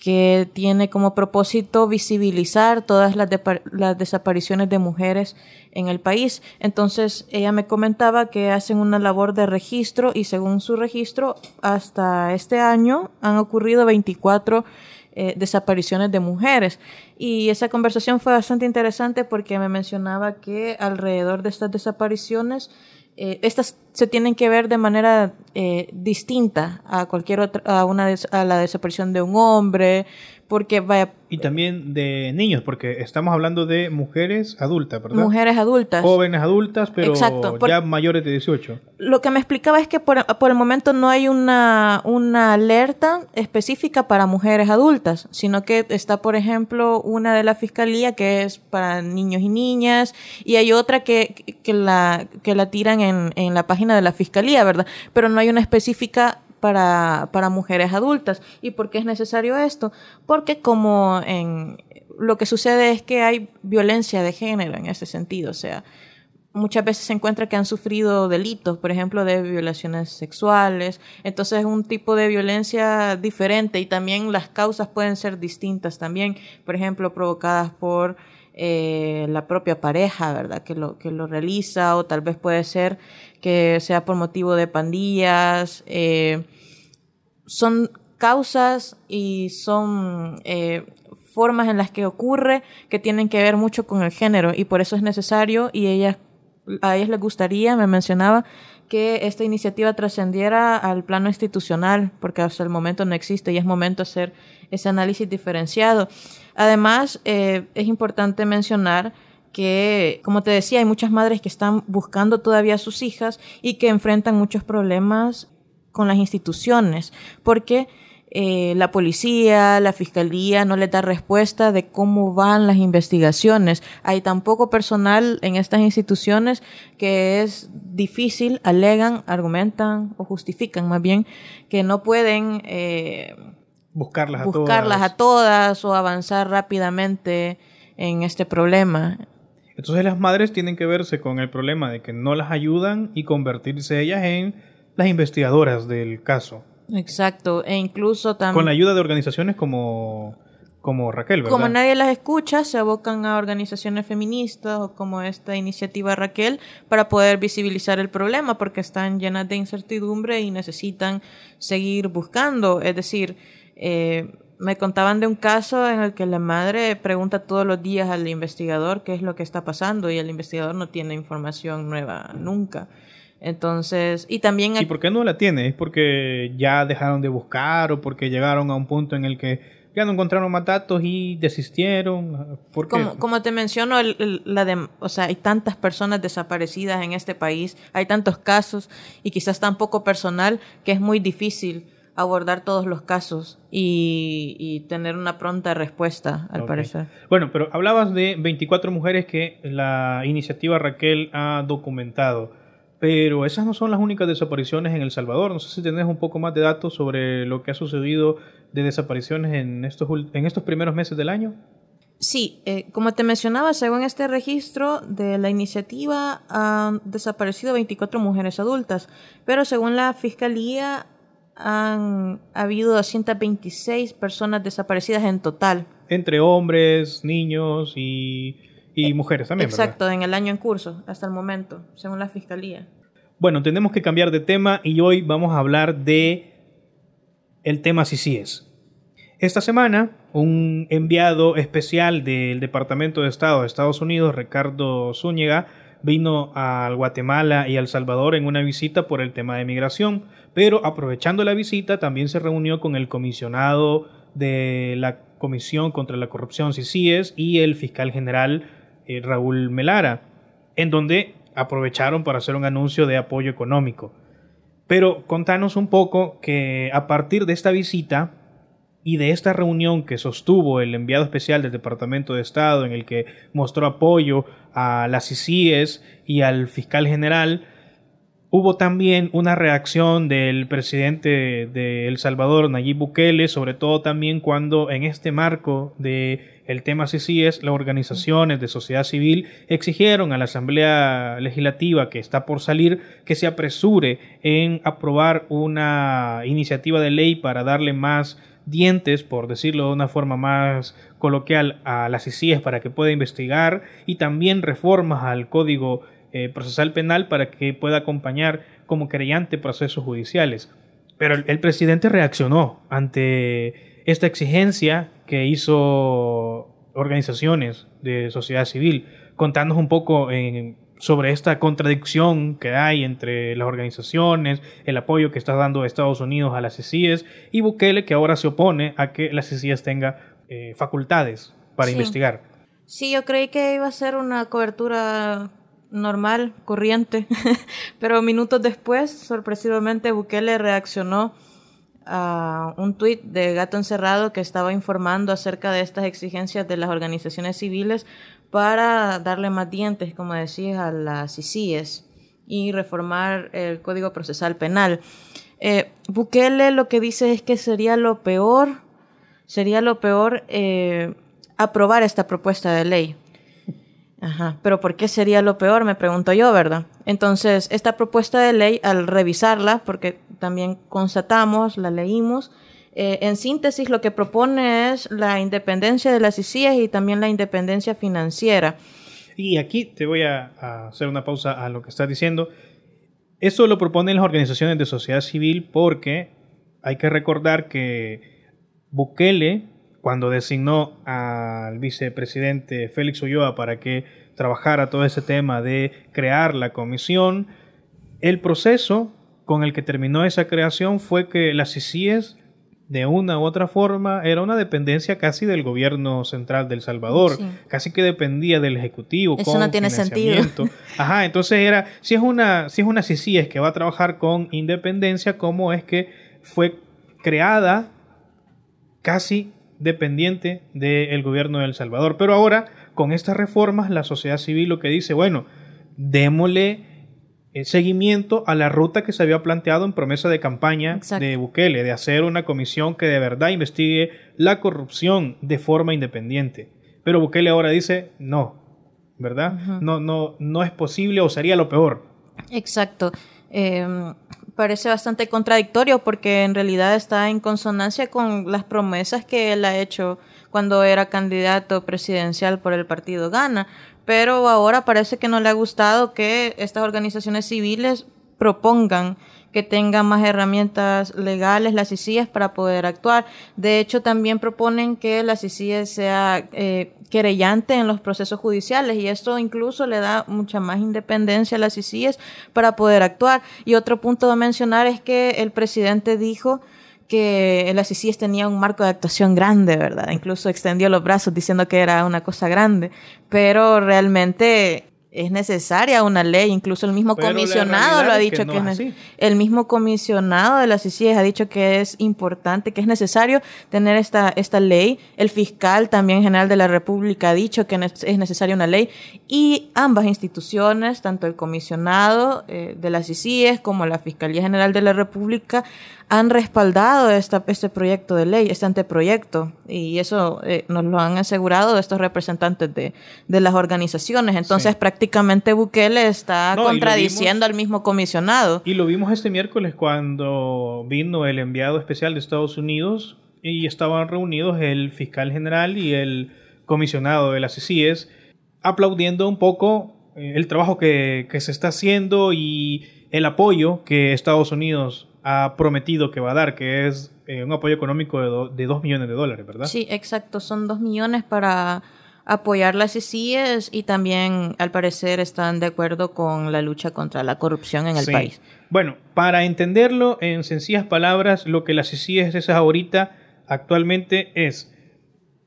que tiene como propósito visibilizar todas las, las, desapariciones de mujeres en el país. Entonces, ella me comentaba que hacen una labor de registro y según su registro, hasta este año han ocurrido 24 eh, desapariciones de mujeres. Y esa conversación fue bastante interesante porque me mencionaba que alrededor de estas desapariciones, eh, estas se tienen que ver de manera eh, distinta a cualquier otra, a una a la desaparición de un hombre, porque vaya... Y también de niños, porque estamos hablando de mujeres adultas, ¿verdad? Mujeres adultas. Jóvenes adultas, pero ya mayores de 18. Lo que me explicaba es que por, por, el momento no hay una, una alerta específica para mujeres adultas, sino que está, por ejemplo, una de la fiscalía que es para niños y niñas, y hay otra que, que, la, que la tiran en, en la página de la fiscalía, ¿verdad? Pero no hay una específica para, para mujeres adultas. ¿Y por qué es necesario esto? Porque como en lo que sucede es que hay violencia de género en ese sentido, o sea, muchas veces se encuentra que han sufrido delitos, por ejemplo, de violaciones sexuales. Entonces es un tipo de violencia diferente y también las causas pueden ser distintas también, por ejemplo, provocadas por eh, la propia pareja, ¿verdad? Que lo, que lo realiza o tal vez puede ser que sea por motivo de pandillas. Eh, son causas y son eh, formas en las que ocurre que tienen que ver mucho con el género y por eso es necesario y ellas, a ellas les gustaría, me mencionaba, que esta iniciativa trascendiera al plano institucional, porque hasta el momento no existe y es momento de hacer ese análisis diferenciado. Además, eh, es importante mencionar que, como te decía, hay muchas madres que están buscando todavía a sus hijas y que enfrentan muchos problemas con las instituciones, porque eh, la policía, la fiscalía no les da respuesta de cómo van las investigaciones. Hay tan poco personal en estas instituciones que es difícil, alegan, argumentan o justifican más bien que no pueden eh, buscarlas, buscarlas a todas o avanzar rápidamente en este problema. Entonces las madres tienen que verse con el problema de que no las ayudan y convertirse ellas en las investigadoras del caso. Exacto, e incluso también... Con la ayuda de organizaciones como, como Raquel, ¿verdad? Como nadie las escucha, se abocan a organizaciones feministas o como esta iniciativa Raquel para poder visibilizar el problema porque están llenas de incertidumbre y necesitan seguir buscando. Es decir, eh, me contaban de un caso en el que la madre pregunta todos los días al investigador qué es lo que está pasando y el investigador no tiene información nueva nunca. Entonces, y también... ¿Y por qué no la tiene? ¿Es porque ya dejaron de buscar o porque llegaron a un punto en el que ya no encontraron más datos y desistieron? ¿Por qué? Como, te menciono, la de, o sea, hay tantas personas desaparecidas en este país, hay tantos casos y quizás tan poco personal que es muy difícil abordar todos los casos y, tener una pronta respuesta, al parecer. Bueno, pero hablabas de 24 mujeres que la iniciativa Raquel ha documentado, pero esas no son las únicas desapariciones en El Salvador. No sé si tenés un poco más de datos sobre lo que ha sucedido de desapariciones en estos, en estos primeros meses del año. Sí, eh, como te mencionaba, según este registro de la iniciativa, han desaparecido 24 mujeres adultas, pero según la Fiscalía han habido 226 personas desaparecidas en total. Entre hombres, niños y, y mujeres también. Exacto, en el año en curso, hasta el momento, según la Fiscalía. Bueno, tenemos que cambiar de tema y hoy vamos a hablar de el tema CICIES. Esta semana, un enviado especial del Departamento de Estado de Estados Unidos, Ricardo Zúñiga, vino al Guatemala y al Salvador en una visita por el tema de migración, pero aprovechando la visita también se reunió con el comisionado de la Comisión contra la Corrupción CICIES y el fiscal general eh, Raúl Melara, en donde aprovecharon para hacer un anuncio de apoyo económico. Pero contanos un poco que a partir de esta visita y de esta reunión que sostuvo el enviado especial del Departamento de Estado en el que mostró apoyo a las CICIES y al fiscal general, hubo también una reacción del presidente de El Salvador, Nayib Bukele, sobre todo también cuando en este marco de el tema CICIES, las organizaciones de sociedad civil exigieron a la Asamblea Legislativa que está por salir que se apresure en aprobar una iniciativa de ley para darle más dientes, por decirlo de una forma más coloquial, a las ICIES para que pueda investigar y también reformas al Código eh, Procesal Penal para que pueda acompañar como creyente procesos judiciales. Pero el, presidente reaccionó ante esta exigencia que hizo organizaciones de sociedad civil, contándonos un poco en sobre esta contradicción que hay entre las organizaciones, el apoyo que está dando Estados Unidos a las CICIES y Bukele que ahora se opone a que las CICIES tenga eh, facultades para investigar. Sí, yo creí que iba a ser una cobertura normal, corriente, pero minutos después, sorpresivamente, Bukele reaccionó a un tuit de Gato Encerrado que estaba informando acerca de estas exigencias de las organizaciones civiles para darle más dientes, como decías, a las ICIES y reformar el Código Procesal Penal. Eh, Bukele lo que dice es que sería lo peor, sería lo peor eh, aprobar esta propuesta de ley. Ajá, pero ¿por qué sería lo peor? Me pregunto yo, ¿verdad? Entonces, esta propuesta de ley, al revisarla, porque también constatamos, la leímos, eh, en síntesis, lo que propone es la independencia de las ICIES y también la independencia financiera. Y aquí te voy a, hacer una pausa a lo que estás diciendo. Eso lo proponen las organizaciones de sociedad civil porque hay que recordar que Bukele, cuando designó al vicepresidente Félix Ulloa para que trabajara todo ese tema de crear la comisión, el proceso con el que terminó esa creación fue que las ICIES de una u otra forma era una dependencia casi del gobierno central del Salvador, casi que dependía del ejecutivo. Eso no tiene sentido. Ajá, entonces era si es una si es una es que va a trabajar con independencia, cómo es que fue creada casi dependiente del gobierno de El Salvador, pero ahora con estas reformas la sociedad civil lo que dice, bueno, démosle eh, seguimiento a la ruta que se había planteado en promesa de campaña de Bukele, de hacer una comisión que de verdad investigue la corrupción de forma independiente. Pero Bukele ahora dice no, ¿verdad? No, no, no es posible o sería lo peor. Exacto. Em, parece bastante contradictorio porque en realidad está en consonancia con las promesas que él ha hecho cuando era candidato presidencial por el partido Gana. Pero ahora parece que no le ha gustado que estas organizaciones civiles propongan que tengan más herramientas legales las ICIES para poder actuar. De hecho, también proponen que la ICIES sea eh, querellante en los procesos judiciales y esto incluso le da mucha más independencia a las ICIES para poder actuar. Y otro punto de mencionar es que el presidente dijo que el ICIS tenía un marco de actuación grande, ¿verdad? Incluso extendió los brazos diciendo que era una cosa grande, pero realmente es necesaria una ley, incluso el mismo comisionado lo ha dicho que, es el mismo comisionado de las CICIES ha dicho que es importante, que es necesario tener esta, esta ley, el fiscal también general de la República ha dicho que es necesaria una ley. Y ambas instituciones, tanto el comisionado eh, de las CICIES como la Fiscalía General de la República han respaldado esta, este proyecto de ley, este anteproyecto, y eso eh, nos lo han asegurado estos representantes de, de las organizaciones. Entonces, prácticamente Bukele está contradiciendo al mismo comisionado. Y lo vimos este miércoles cuando vino el enviado especial de Estados Unidos y estaban reunidos el fiscal general y el comisionado de las CICIES aplaudiendo un poco eh, el trabajo que, que se está haciendo y el apoyo que Estados Unidos ha prometido que va a dar, que es eh, un apoyo económico de, 2 millones de dólares, ¿verdad? Sí, exacto, son 2 millones para apoyar las CICIES y también al parecer están de acuerdo con la lucha contra la corrupción en el país. Bueno, para entenderlo en sencillas palabras, lo que las CICIES es ahorita actualmente es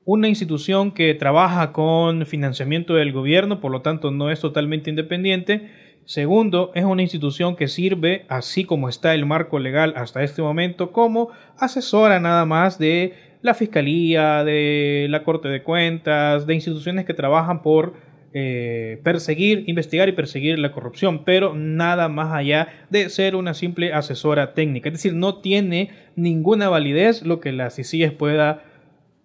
una institución que trabaja con financiamiento del gobierno, por lo tanto no es totalmente independiente, Segundo, es una institución que sirve, así como está el marco legal hasta este momento, como asesora nada más de la Fiscalía, de la Corte de Cuentas, de instituciones que trabajan por eh, perseguir, investigar y perseguir la corrupción, pero nada más allá de ser una simple asesora técnica. Es decir, no tiene ninguna validez lo que la CICIES pueda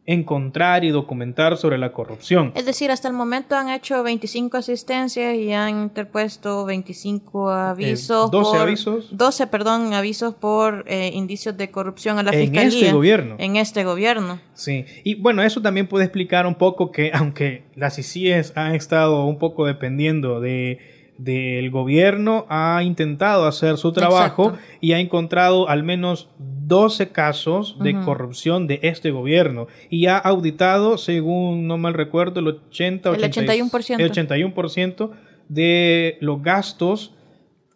encontrar y documentar sobre la corrupción. Es decir, hasta el momento han hecho 25 asistencias y han interpuesto 25 avisos. 12 avisos. 12, perdón, avisos por eh, indicios de corrupción a la fiscalía. En este gobierno. En este gobierno. Sí. Y bueno, eso también puede explicar un poco que, aunque las ICIES han estado un poco dependiendo de del gobierno ha intentado hacer su trabajo y ha encontrado al menos 12 casos de corrupción de este gobierno y ha auditado, según no mal recuerdo, el 80, el 81%. El 81% de los gastos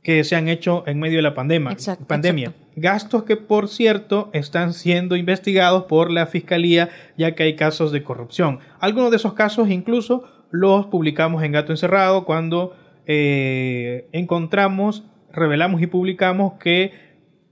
que se han hecho en medio de la pandemia. pandemia. Gastos que, por cierto, están siendo investigados por la Fiscalía ya que hay casos de corrupción. Algunos de esos casos incluso los publicamos en Gato Encerrado cuando eh, encontramos, revelamos y publicamos que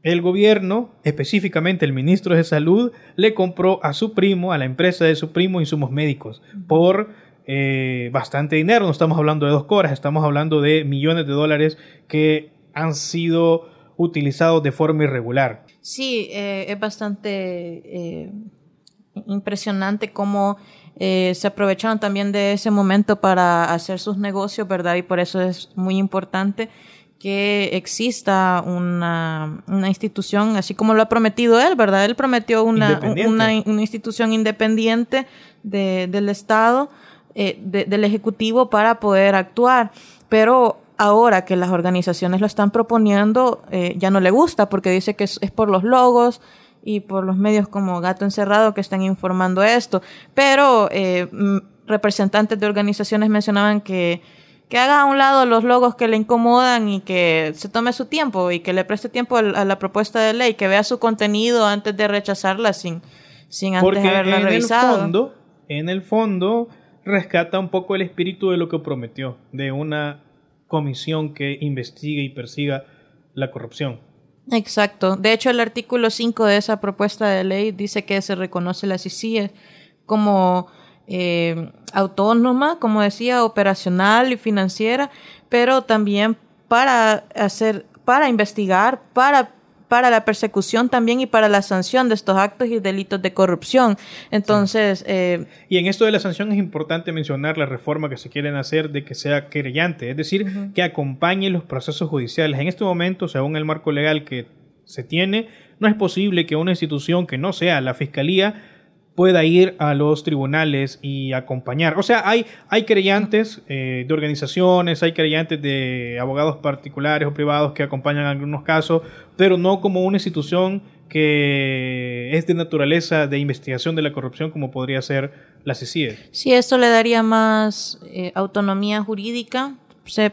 el gobierno, específicamente el ministro de Salud, le compró a su primo, a la empresa de su primo, insumos médicos por eh, bastante dinero. No estamos hablando de dos coras, estamos hablando de millones de dólares que han sido utilizados de forma irregular. Sí, eh, es bastante impresionante cómo eh, se aprovecharon también de ese momento para hacer sus negocios, ¿verdad? Y por eso es muy importante que exista una, una institución, así como lo ha prometido él, ¿verdad? Él prometió una, una, una, institución independiente de, del Estado, eh, del Ejecutivo para poder actuar. Pero ahora que las organizaciones lo están proponiendo, eh, ya no le gusta porque dice que es, es por los logos, y por los medios como Gato Encerrado que están informando esto. Pero eh, representantes de organizaciones mencionaban que, que haga a un lado los logos que le incomodan y que se tome su tiempo y que le preste tiempo a la propuesta de ley, que vea su contenido antes de rechazarla sin, sin antes Porque haberla en revisado. El fondo, en el fondo rescata un poco el espíritu de lo que prometió, de una comisión que investigue y persiga la corrupción. Exacto. De hecho, el artículo 5 de esa propuesta de ley dice que se reconoce la CICIE como eh, autónoma, como decía, operacional y financiera, pero también para hacer, para investigar, para para la persecución también y para la sanción de estos actos y delitos de corrupción. Entonces... Eh, y en esto de la sanción es importante mencionar la reforma que se quieren hacer de que sea querellante, es decir, que acompañe los procesos judiciales. En este momento, según el marco legal que se tiene, no es posible que una institución que no sea la Fiscalía pueda ir a los tribunales y acompañar. O sea, hay, hay creyentes eh, de organizaciones, hay creyentes de abogados particulares o privados que acompañan algunos casos, pero no como una institución que es de naturaleza de investigación de la corrupción como podría ser la CICIE. Sí, esto le daría más eh, autonomía jurídica. Se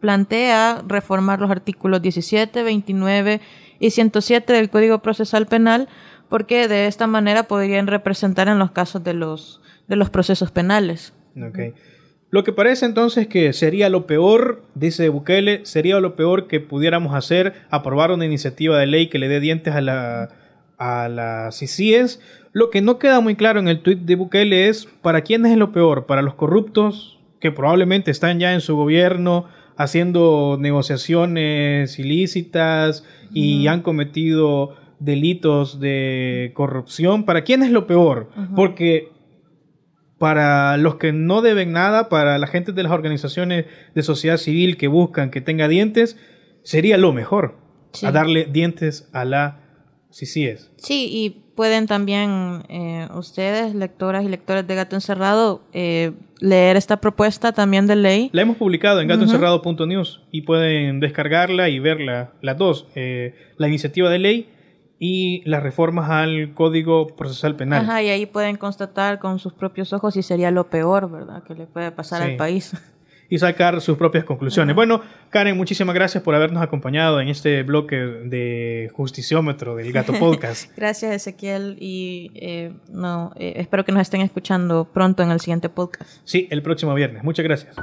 plantea reformar los artículos 17, 29 y 107 del Código Procesal Penal porque de esta manera podrían representar en los casos de los, de los procesos penales. Okay. Lo que parece entonces que sería lo peor, dice Bukele, sería lo peor que pudiéramos hacer, aprobar una iniciativa de ley que le dé dientes a la a las CICIES. Lo que no queda muy claro en el tuit de Bukele es para quién es lo peor, para los corruptos que probablemente están ya en su gobierno haciendo negociaciones ilícitas y han cometido delitos de corrupción. ¿Para quién es lo peor? Porque para los que no deben nada, para la gente de las organizaciones de sociedad civil que buscan que tenga dientes, sería lo mejor. A darle dientes a la sí, sí es. Sí, y pueden también eh, ustedes, lectoras y lectores de Gato Encerrado, eh, leer esta propuesta también de ley. La hemos publicado en gatoencerrado.news y pueden descargarla y verla, las dos, eh, la iniciativa de ley y las reformas al Código Procesal Penal. Ajá, y ahí pueden constatar con sus propios ojos si sería lo peor, ¿verdad?, que le puede pasar al país y sacar sus propias conclusiones. Bueno, Karen, muchísimas gracias por habernos acompañado en este bloque de Justiciómetro del Gato Podcast. gracias, Ezequiel, y eh, no, eh, espero que nos estén escuchando pronto en el siguiente podcast. Sí, el próximo viernes. Muchas gracias.